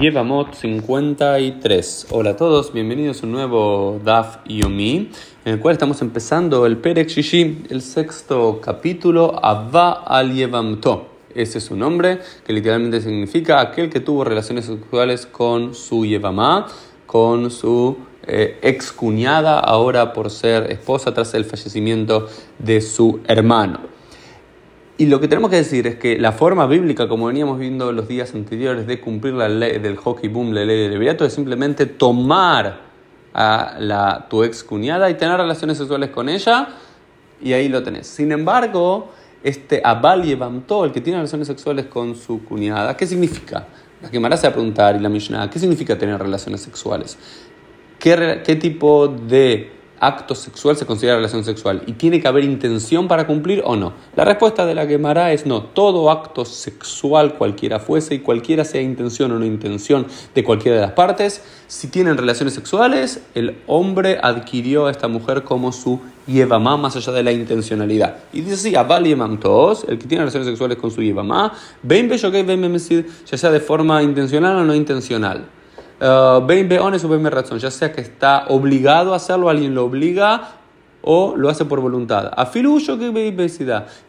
Yevamot 53. Hola a todos, bienvenidos a un nuevo Daf Yomi, en el cual estamos empezando el Perek Shishi, el sexto capítulo, Abba al Yevamto. Ese es su nombre, que literalmente significa aquel que tuvo relaciones sexuales con su Yevamá, con su eh, ex cuñada, ahora por ser esposa tras el fallecimiento de su hermano. Y lo que tenemos que decir es que la forma bíblica, como veníamos viendo los días anteriores, de cumplir la ley del hockey boom, la ley del leviato, es simplemente tomar a la, tu ex cuñada y tener relaciones sexuales con ella, y ahí lo tenés. Sin embargo, este Abal Yevamto, el que tiene relaciones sexuales con su cuñada, ¿qué significa? La que se va a preguntar y la Mishnah, ¿qué significa tener relaciones sexuales? ¿Qué, qué tipo de acto sexual se considera relación sexual y tiene que haber intención para cumplir o no? La respuesta de la Gemara es no. Todo acto sexual, cualquiera fuese y cualquiera sea intención o no intención de cualquiera de las partes, si tienen relaciones sexuales, el hombre adquirió a esta mujer como su yevamá más allá de la intencionalidad. Y dice así, Abal Yemam Todos, el que tiene relaciones sexuales con su yevamá, ven ya sea de forma intencional o no intencional. Uh, o razón, ya sea que está obligado a hacerlo, alguien lo obliga o lo hace por voluntad. Afiluyo que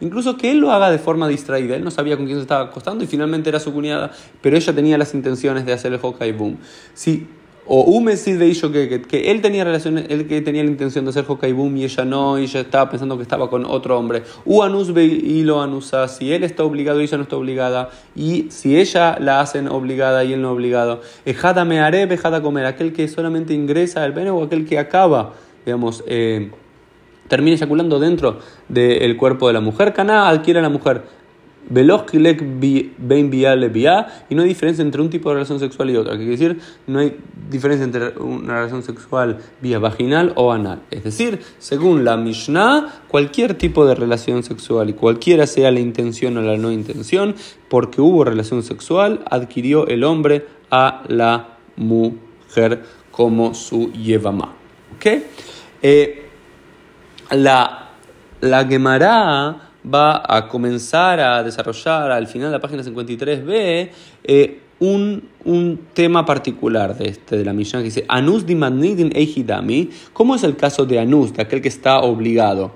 Incluso que él lo haga de forma distraída. Él no sabía con quién se estaba acostando y finalmente era su cuñada, pero ella tenía las intenciones de hacer el Hokai Boom. Si o un de que, que, él tenía que tenía la intención de hacer Hokai Boom y ella no, y ella estaba pensando que estaba con otro hombre. U Anus y lo anusa, si él está obligado y ella no está obligada, y si ella la hacen obligada y él no obligado. Ejada me haré, dejada comer, aquel que solamente ingresa al pene o aquel que acaba, digamos, eh, termina eyaculando dentro del cuerpo de la mujer. Cana adquiere a la mujer y no hay diferencia entre un tipo de relación sexual y otra. Quiere decir, no hay diferencia entre una relación sexual vía vaginal o anal. Es decir, según la Mishnah, cualquier tipo de relación sexual y cualquiera sea la intención o la no intención, porque hubo relación sexual, adquirió el hombre a la mujer como su yevama. ¿Ok? Eh, la, la Gemara va a comenzar a desarrollar al final de la página 53b eh, un, un, tema particular de, este, de la misión que dice Anus dimanidin eijidami. ¿Cómo es el caso de Anus, de aquel que está obligado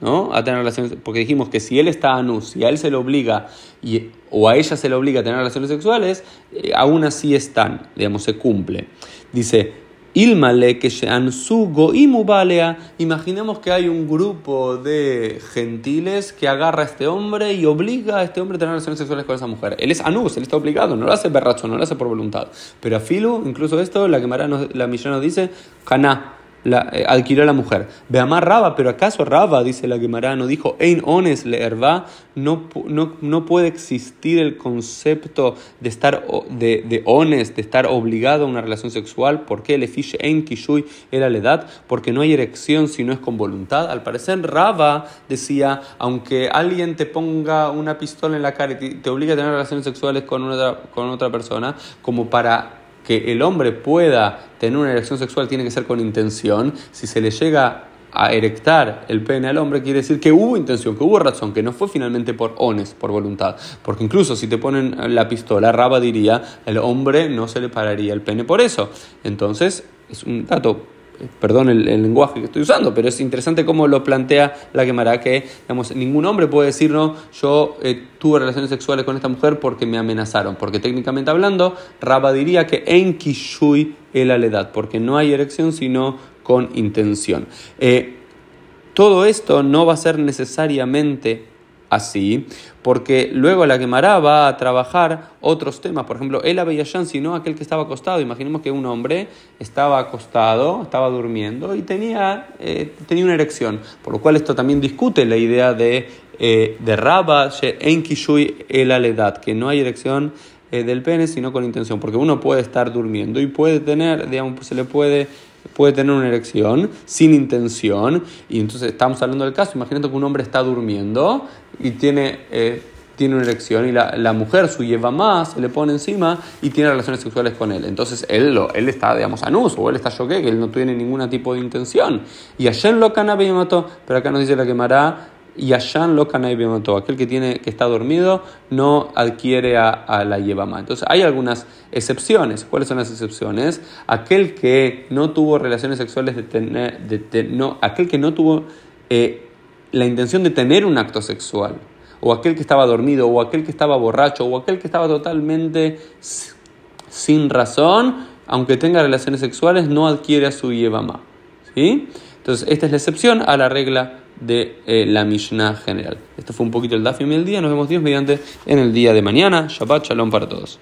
¿no? a tener relaciones? Porque dijimos que si él está Anus, si a él se le obliga y, o a ella se le obliga a tener relaciones sexuales, eh, aún así están, digamos, se cumple. Dice Ilmale que su goimubalea. Imaginemos que hay un grupo de gentiles que agarra a este hombre y obliga a este hombre a tener relaciones sexuales con esa mujer. Él es anus, él está obligado, no lo hace berracho, no lo hace por voluntad. Pero a Filu, incluso esto, la que la misión nos dice, caná la, eh, adquirió la mujer. Beamar Raba, pero acaso Raba, dice la Gemara, no dijo, Ein ones le no, no, no, puede existir el concepto de estar de, de ones, de estar obligado a una relación sexual. ¿Por qué? Le fiche Ein Kishui era la edad, porque no hay erección si no es con voluntad. Al parecer, Raba decía, aunque alguien te ponga una pistola en la cara y te, te a tener relaciones sexuales con otra persona, como para que el hombre pueda tener una erección sexual tiene que ser con intención. Si se le llega a erectar el pene al hombre, quiere decir que hubo intención, que hubo razón, que no fue finalmente por ones, por voluntad. Porque incluso si te ponen la pistola, Raba diría, el hombre no se le pararía el pene por eso. Entonces, es un dato perdón el, lenguaje que estoy usando, pero es interesante cómo lo plantea la Gemara, que digamos, ningún hombre puede decir, no, yo eh, tuve relaciones sexuales con esta mujer porque me amenazaron, porque técnicamente hablando, Raba diría que en Kishui el edad, porque no hay erección sino con intención. Eh, todo esto no va a ser necesariamente así, porque luego la quemará va a trabajar otros temas, por ejemplo, el Abeyashan, sino aquel que estaba acostado. Imaginemos que un hombre estaba acostado, estaba durmiendo y tenía, eh, tenía una erección, por lo cual esto también discute la idea de, eh, de Rabba, en Kishui el Aledad, que no hay erección eh, del pene, sino con intención, porque uno puede estar durmiendo y puede tener, digamos, se le puede puede tener una erección sin intención. Y entonces estamos hablando del caso. Imagínate que un hombre está durmiendo y tiene, eh, tiene una erección y la, la, mujer, su lleva más, se le pone encima y tiene relaciones sexuales con él. Entonces él, lo, él está, digamos, anus o él está choque, que él no tiene ningún tipo de intención. Y en lo cannabis mató, pero acá nos dice la quemará Yashan lo mató. Aquel que, tiene, que está dormido no adquiere a, la Yevama. Entonces hay algunas excepciones. ¿Cuáles son las excepciones? Aquel que no tuvo relaciones sexuales de tener, de, no, aquel que no tuvo eh, la intención de tener un acto sexual, o aquel que estaba dormido, o aquel que estaba borracho, o aquel que estaba totalmente sin razón, aunque tenga relaciones sexuales, no adquiere a su Yevama. ¿Sí? Entonces, esta es la excepción a la regla de eh, la Mishnah general. Esto fue un poquito el Dafim el día. Nos vemos Dios mediante en el día de mañana. Shabbat Shalom para todos.